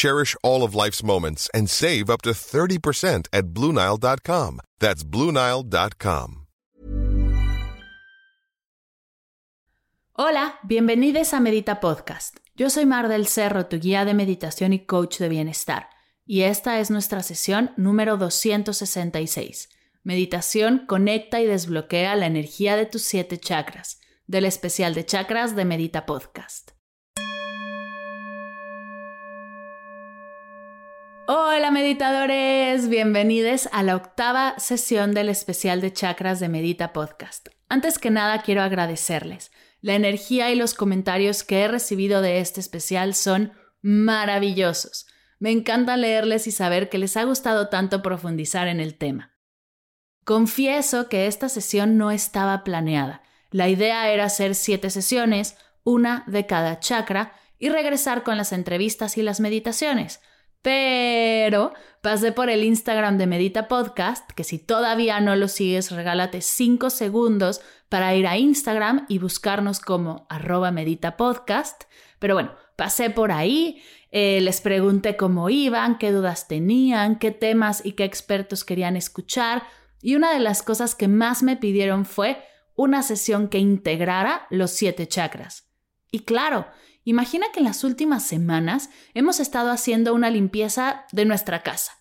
Cherish all of life's moments and save up to 30% at BlueNile.com. That's BlueNile.com. Hola, bienvenidos a Medita Podcast. Yo soy Mar del Cerro, tu guía de meditación y coach de bienestar, y esta es nuestra sesión número 266. Meditación conecta y desbloquea la energía de tus siete chakras, del especial de chakras de Medita Podcast. Hola meditadores, bienvenidos a la octava sesión del especial de chakras de Medita Podcast. Antes que nada quiero agradecerles. La energía y los comentarios que he recibido de este especial son maravillosos. Me encanta leerles y saber que les ha gustado tanto profundizar en el tema. Confieso que esta sesión no estaba planeada. La idea era hacer siete sesiones, una de cada chakra, y regresar con las entrevistas y las meditaciones. Pero pasé por el Instagram de Medita Podcast, que si todavía no lo sigues, regálate 5 segundos para ir a Instagram y buscarnos como arroba Medita Podcast. Pero bueno, pasé por ahí, eh, les pregunté cómo iban, qué dudas tenían, qué temas y qué expertos querían escuchar. Y una de las cosas que más me pidieron fue una sesión que integrara los siete chakras. Y claro, Imagina que en las últimas semanas hemos estado haciendo una limpieza de nuestra casa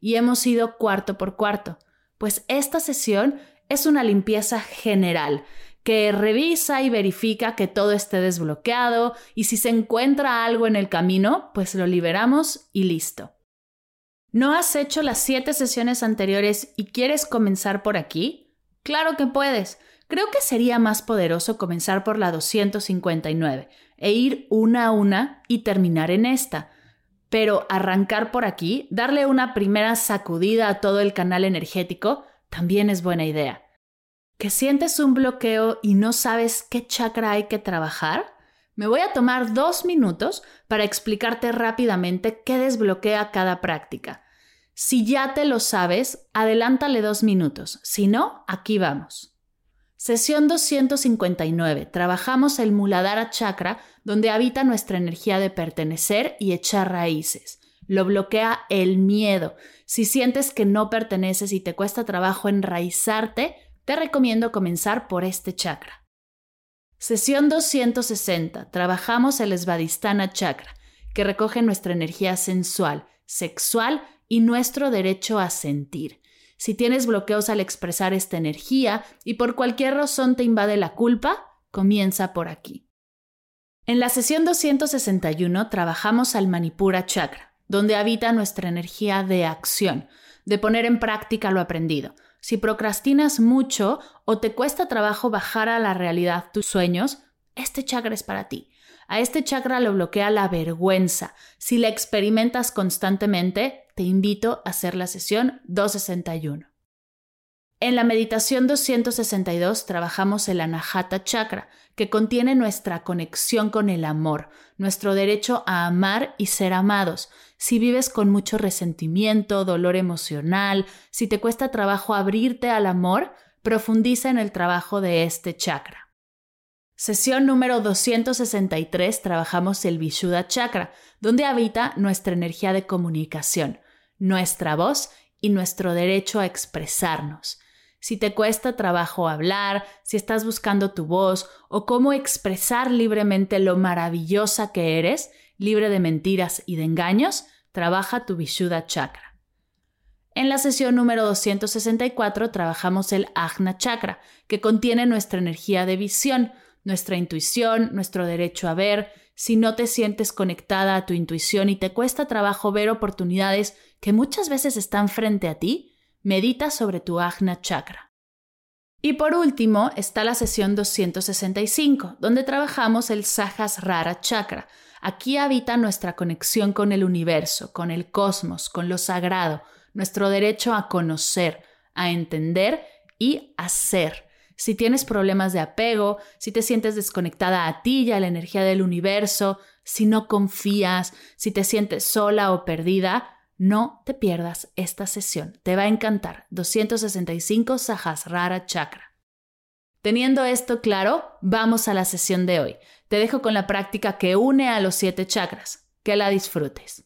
y hemos ido cuarto por cuarto. Pues esta sesión es una limpieza general que revisa y verifica que todo esté desbloqueado y si se encuentra algo en el camino, pues lo liberamos y listo. ¿No has hecho las siete sesiones anteriores y quieres comenzar por aquí? Claro que puedes. Creo que sería más poderoso comenzar por la 259 e ir una a una y terminar en esta. Pero arrancar por aquí, darle una primera sacudida a todo el canal energético, también es buena idea. ¿Que sientes un bloqueo y no sabes qué chakra hay que trabajar? Me voy a tomar dos minutos para explicarte rápidamente qué desbloquea cada práctica. Si ya te lo sabes, adelántale dos minutos. Si no, aquí vamos. Sesión 259. Trabajamos el Muladhara Chakra, donde habita nuestra energía de pertenecer y echar raíces. Lo bloquea el miedo. Si sientes que no perteneces y te cuesta trabajo enraizarte, te recomiendo comenzar por este chakra. Sesión 260. Trabajamos el Svadhisthana Chakra, que recoge nuestra energía sensual, sexual y nuestro derecho a sentir. Si tienes bloqueos al expresar esta energía y por cualquier razón te invade la culpa, comienza por aquí. En la sesión 261 trabajamos al Manipura Chakra, donde habita nuestra energía de acción, de poner en práctica lo aprendido. Si procrastinas mucho o te cuesta trabajo bajar a la realidad tus sueños, este chakra es para ti. A este chakra lo bloquea la vergüenza. Si la experimentas constantemente, te invito a hacer la sesión 261. En la meditación 262 trabajamos el Anahata Chakra, que contiene nuestra conexión con el amor, nuestro derecho a amar y ser amados. Si vives con mucho resentimiento, dolor emocional, si te cuesta trabajo abrirte al amor, profundiza en el trabajo de este chakra. Sesión número 263 trabajamos el Vishuddha Chakra, donde habita nuestra energía de comunicación, nuestra voz y nuestro derecho a expresarnos si te cuesta trabajo hablar, si estás buscando tu voz o cómo expresar libremente lo maravillosa que eres, libre de mentiras y de engaños, trabaja tu Vishuddha Chakra. En la sesión número 264 trabajamos el Ajna Chakra, que contiene nuestra energía de visión, nuestra intuición, nuestro derecho a ver. Si no te sientes conectada a tu intuición y te cuesta trabajo ver oportunidades que muchas veces están frente a ti, medita sobre tu Ajna Chakra. Y por último está la sesión 265, donde trabajamos el Sahasrara Chakra. Aquí habita nuestra conexión con el universo, con el cosmos, con lo sagrado, nuestro derecho a conocer, a entender y a ser. Si tienes problemas de apego, si te sientes desconectada a ti y a la energía del universo, si no confías, si te sientes sola o perdida, no te pierdas esta sesión, te va a encantar. 265 Sahasrara Chakra. Teniendo esto claro, vamos a la sesión de hoy. Te dejo con la práctica que une a los siete chakras. Que la disfrutes.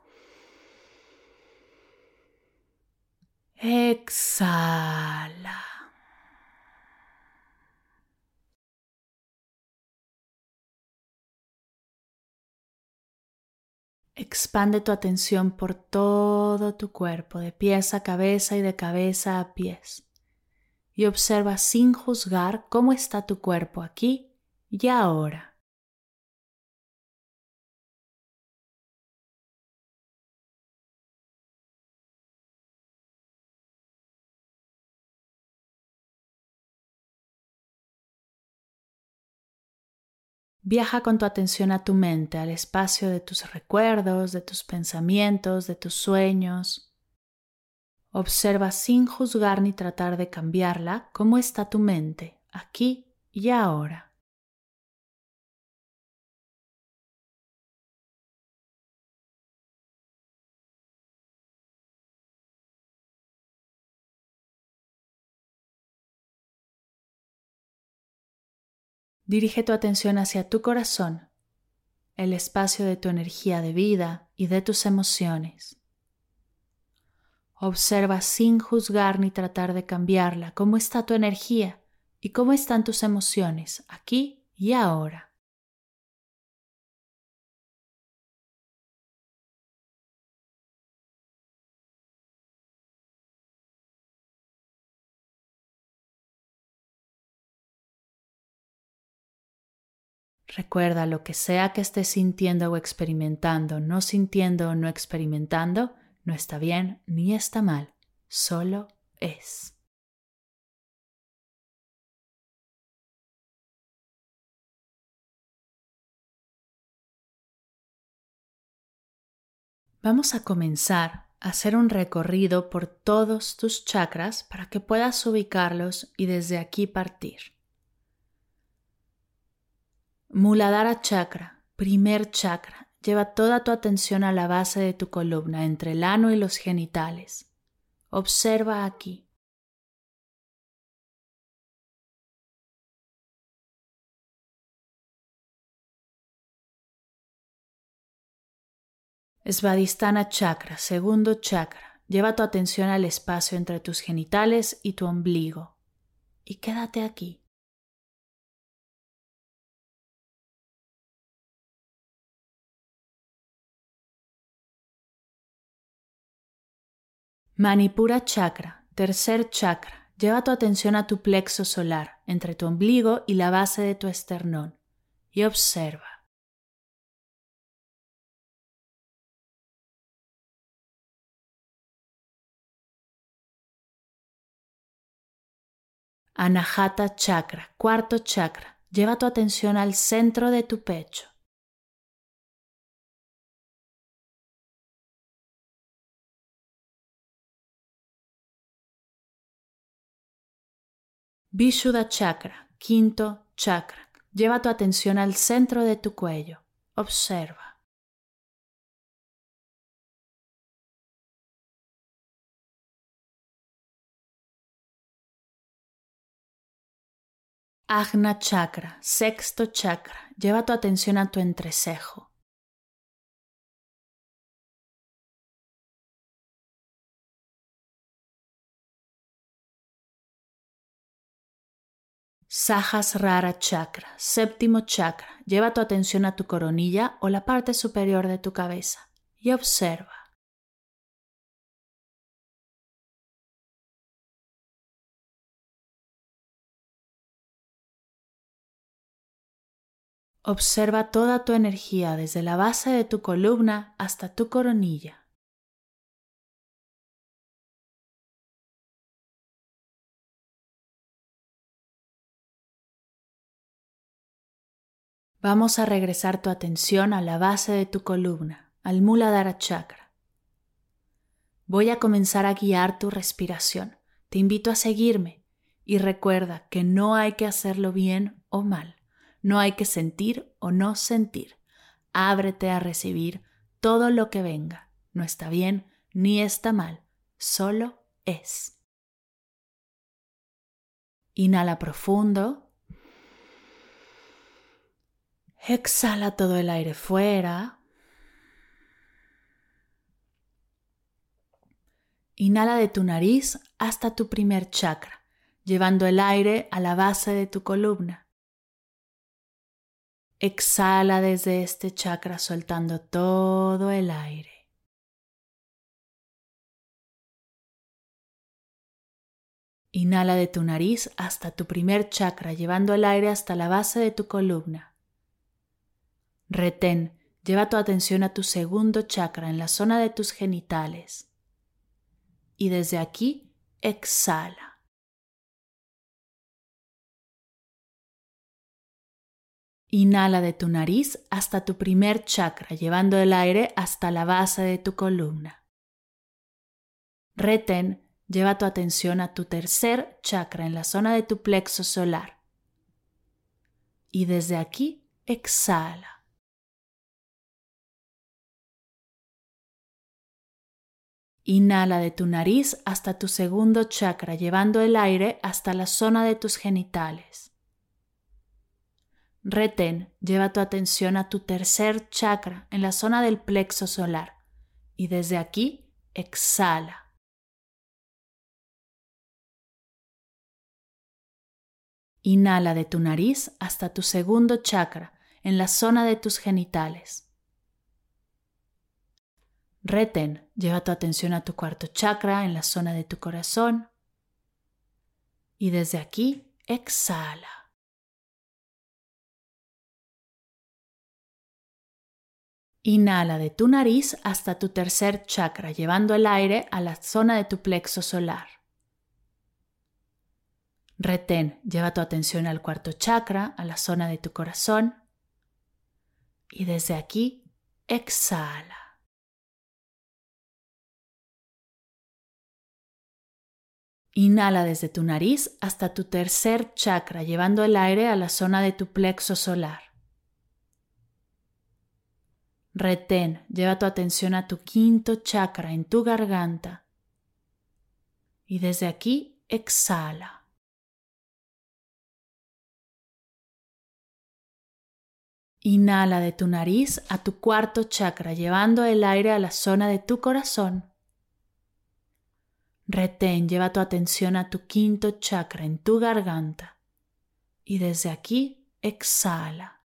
Exhala. Expande tu atención por todo tu cuerpo, de pies a cabeza y de cabeza a pies. Y observa sin juzgar cómo está tu cuerpo aquí y ahora. Viaja con tu atención a tu mente, al espacio de tus recuerdos, de tus pensamientos, de tus sueños. Observa sin juzgar ni tratar de cambiarla cómo está tu mente, aquí y ahora. Dirige tu atención hacia tu corazón, el espacio de tu energía de vida y de tus emociones. Observa sin juzgar ni tratar de cambiarla cómo está tu energía y cómo están tus emociones aquí y ahora. Recuerda lo que sea que estés sintiendo o experimentando, no sintiendo o no experimentando, no está bien ni está mal, solo es. Vamos a comenzar a hacer un recorrido por todos tus chakras para que puedas ubicarlos y desde aquí partir. Muladhara Chakra, primer chakra, lleva toda tu atención a la base de tu columna, entre el ano y los genitales. Observa aquí. Svadhisthana Chakra, segundo chakra, lleva tu atención al espacio entre tus genitales y tu ombligo. Y quédate aquí. Manipura chakra, tercer chakra. Lleva tu atención a tu plexo solar, entre tu ombligo y la base de tu esternón, y observa. Anahata chakra, cuarto chakra. Lleva tu atención al centro de tu pecho. Vishuddha chakra, quinto chakra. Lleva tu atención al centro de tu cuello. Observa. Agna chakra, sexto chakra. Lleva tu atención a tu entrecejo. Sahasrara chakra, séptimo chakra. Lleva tu atención a tu coronilla o la parte superior de tu cabeza y observa. Observa toda tu energía desde la base de tu columna hasta tu coronilla. Vamos a regresar tu atención a la base de tu columna, al Muladhara Chakra. Voy a comenzar a guiar tu respiración. Te invito a seguirme y recuerda que no hay que hacerlo bien o mal, no hay que sentir o no sentir. Ábrete a recibir todo lo que venga. No está bien ni está mal, solo es. Inhala profundo. Exhala todo el aire fuera. Inhala de tu nariz hasta tu primer chakra, llevando el aire a la base de tu columna. Exhala desde este chakra soltando todo el aire. Inhala de tu nariz hasta tu primer chakra, llevando el aire hasta la base de tu columna. Retén, lleva tu atención a tu segundo chakra en la zona de tus genitales. Y desde aquí, exhala. Inhala de tu nariz hasta tu primer chakra, llevando el aire hasta la base de tu columna. Retén, lleva tu atención a tu tercer chakra en la zona de tu plexo solar. Y desde aquí, exhala. Inhala de tu nariz hasta tu segundo chakra, llevando el aire hasta la zona de tus genitales. Retén, lleva tu atención a tu tercer chakra en la zona del plexo solar y desde aquí exhala. Inhala de tu nariz hasta tu segundo chakra en la zona de tus genitales. Retén, lleva tu atención a tu cuarto chakra en la zona de tu corazón y desde aquí exhala. Inhala de tu nariz hasta tu tercer chakra, llevando el aire a la zona de tu plexo solar. Retén, lleva tu atención al cuarto chakra, a la zona de tu corazón. Y desde aquí, exhala. Inhala desde tu nariz hasta tu tercer chakra, llevando el aire a la zona de tu plexo solar. Retén, lleva tu atención a tu quinto chakra en tu garganta. Y desde aquí exhala. Inhala de tu nariz a tu cuarto chakra, llevando el aire a la zona de tu corazón. Retén, lleva tu atención a tu quinto chakra en tu garganta y desde aquí exhala.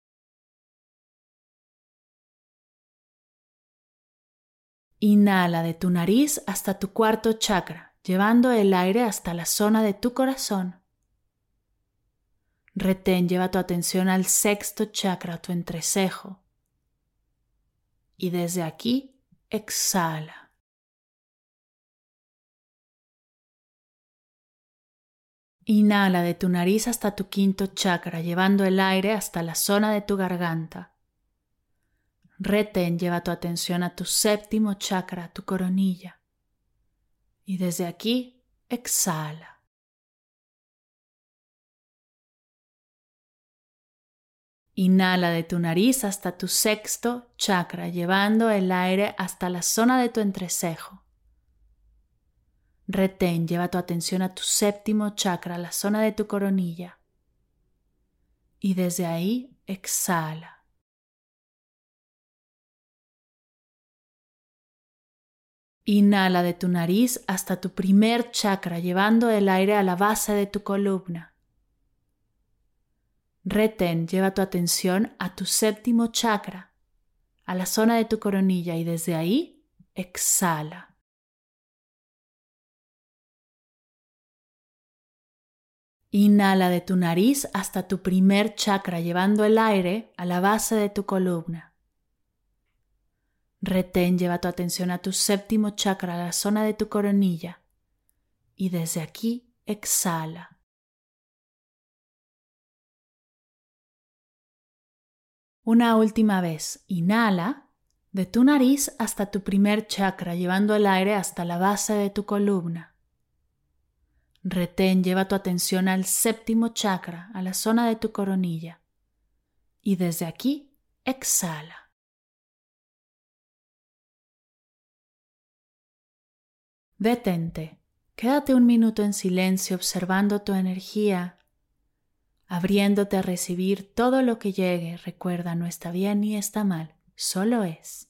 Inhala de tu nariz hasta tu cuarto chakra, llevando el aire hasta la zona de tu corazón. Retén, lleva tu atención al sexto chakra, tu entrecejo. Y desde aquí, exhala. Inhala de tu nariz hasta tu quinto chakra, llevando el aire hasta la zona de tu garganta. Retén, lleva tu atención a tu séptimo chakra, tu coronilla. Y desde aquí, exhala. Inhala de tu nariz hasta tu sexto chakra, llevando el aire hasta la zona de tu entrecejo. Retén, lleva tu atención a tu séptimo chakra, la zona de tu coronilla. Y desde ahí, exhala. Inhala de tu nariz hasta tu primer chakra, llevando el aire a la base de tu columna. Retén, lleva tu atención a tu séptimo chakra, a la zona de tu coronilla y desde ahí exhala. Inhala de tu nariz hasta tu primer chakra, llevando el aire a la base de tu columna. Retén, lleva tu atención a tu séptimo chakra, a la zona de tu coronilla, y desde aquí exhala. Una última vez, inhala de tu nariz hasta tu primer chakra, llevando el aire hasta la base de tu columna. Retén, lleva tu atención al séptimo chakra, a la zona de tu coronilla, y desde aquí exhala. Detente, quédate un minuto en silencio observando tu energía, abriéndote a recibir todo lo que llegue. Recuerda, no está bien ni está mal, solo es.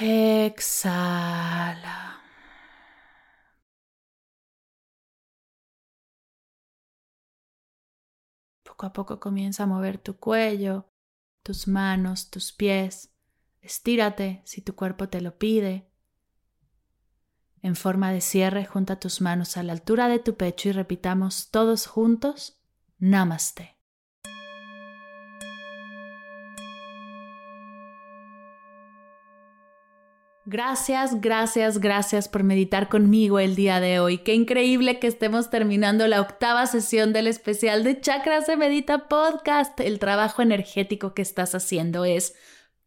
Exhala. Poco a poco comienza a mover tu cuello, tus manos, tus pies. Estírate si tu cuerpo te lo pide. En forma de cierre, junta tus manos a la altura de tu pecho y repitamos todos juntos, Namaste. Gracias, gracias, gracias por meditar conmigo el día de hoy. Qué increíble que estemos terminando la octava sesión del especial de Chakras de Medita Podcast. El trabajo energético que estás haciendo es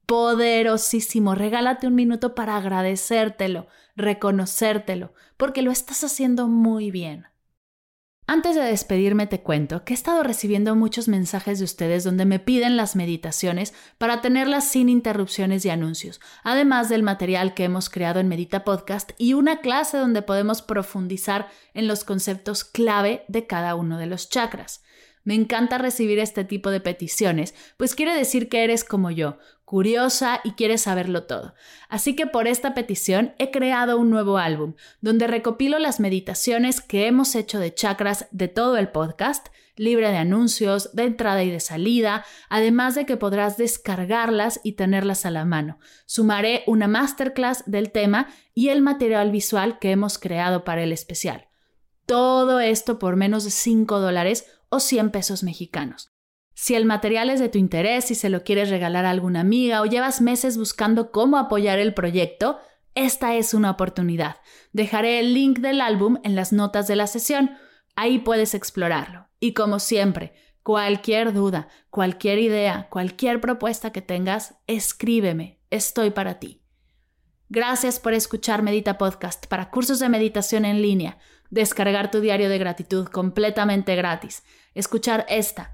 poderosísimo. Regálate un minuto para agradecértelo, reconocértelo, porque lo estás haciendo muy bien. Antes de despedirme te cuento que he estado recibiendo muchos mensajes de ustedes donde me piden las meditaciones para tenerlas sin interrupciones y anuncios, además del material que hemos creado en Medita Podcast y una clase donde podemos profundizar en los conceptos clave de cada uno de los chakras. Me encanta recibir este tipo de peticiones, pues quiere decir que eres como yo, curiosa y quieres saberlo todo. Así que por esta petición he creado un nuevo álbum donde recopilo las meditaciones que hemos hecho de chakras de todo el podcast, libre de anuncios, de entrada y de salida, además de que podrás descargarlas y tenerlas a la mano. Sumaré una masterclass del tema y el material visual que hemos creado para el especial. Todo esto por menos de 5 dólares o 100 pesos mexicanos. Si el material es de tu interés y se lo quieres regalar a alguna amiga o llevas meses buscando cómo apoyar el proyecto, esta es una oportunidad. Dejaré el link del álbum en las notas de la sesión. Ahí puedes explorarlo. Y como siempre, cualquier duda, cualquier idea, cualquier propuesta que tengas, escríbeme. Estoy para ti. Gracias por escuchar Medita Podcast para cursos de meditación en línea, descargar tu diario de gratitud completamente gratis, escuchar esta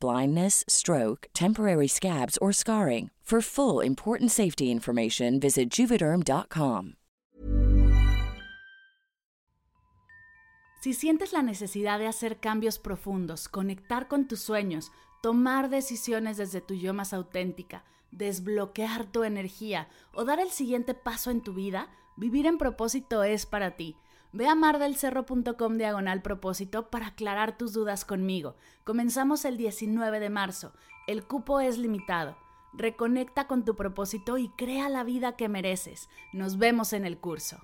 blindness, stroke, temporary scabs, or scarring. For full important safety information, visit. Si sientes la necesidad de hacer cambios profundos, conectar con tus sueños, tomar decisiones desde tu yo más auténtica, desbloquear tu energía o dar el siguiente paso en tu vida, vivir en propósito es para ti. Ve a mardelcerro.com diagonal propósito para aclarar tus dudas conmigo. Comenzamos el 19 de marzo. El cupo es limitado. Reconecta con tu propósito y crea la vida que mereces. Nos vemos en el curso.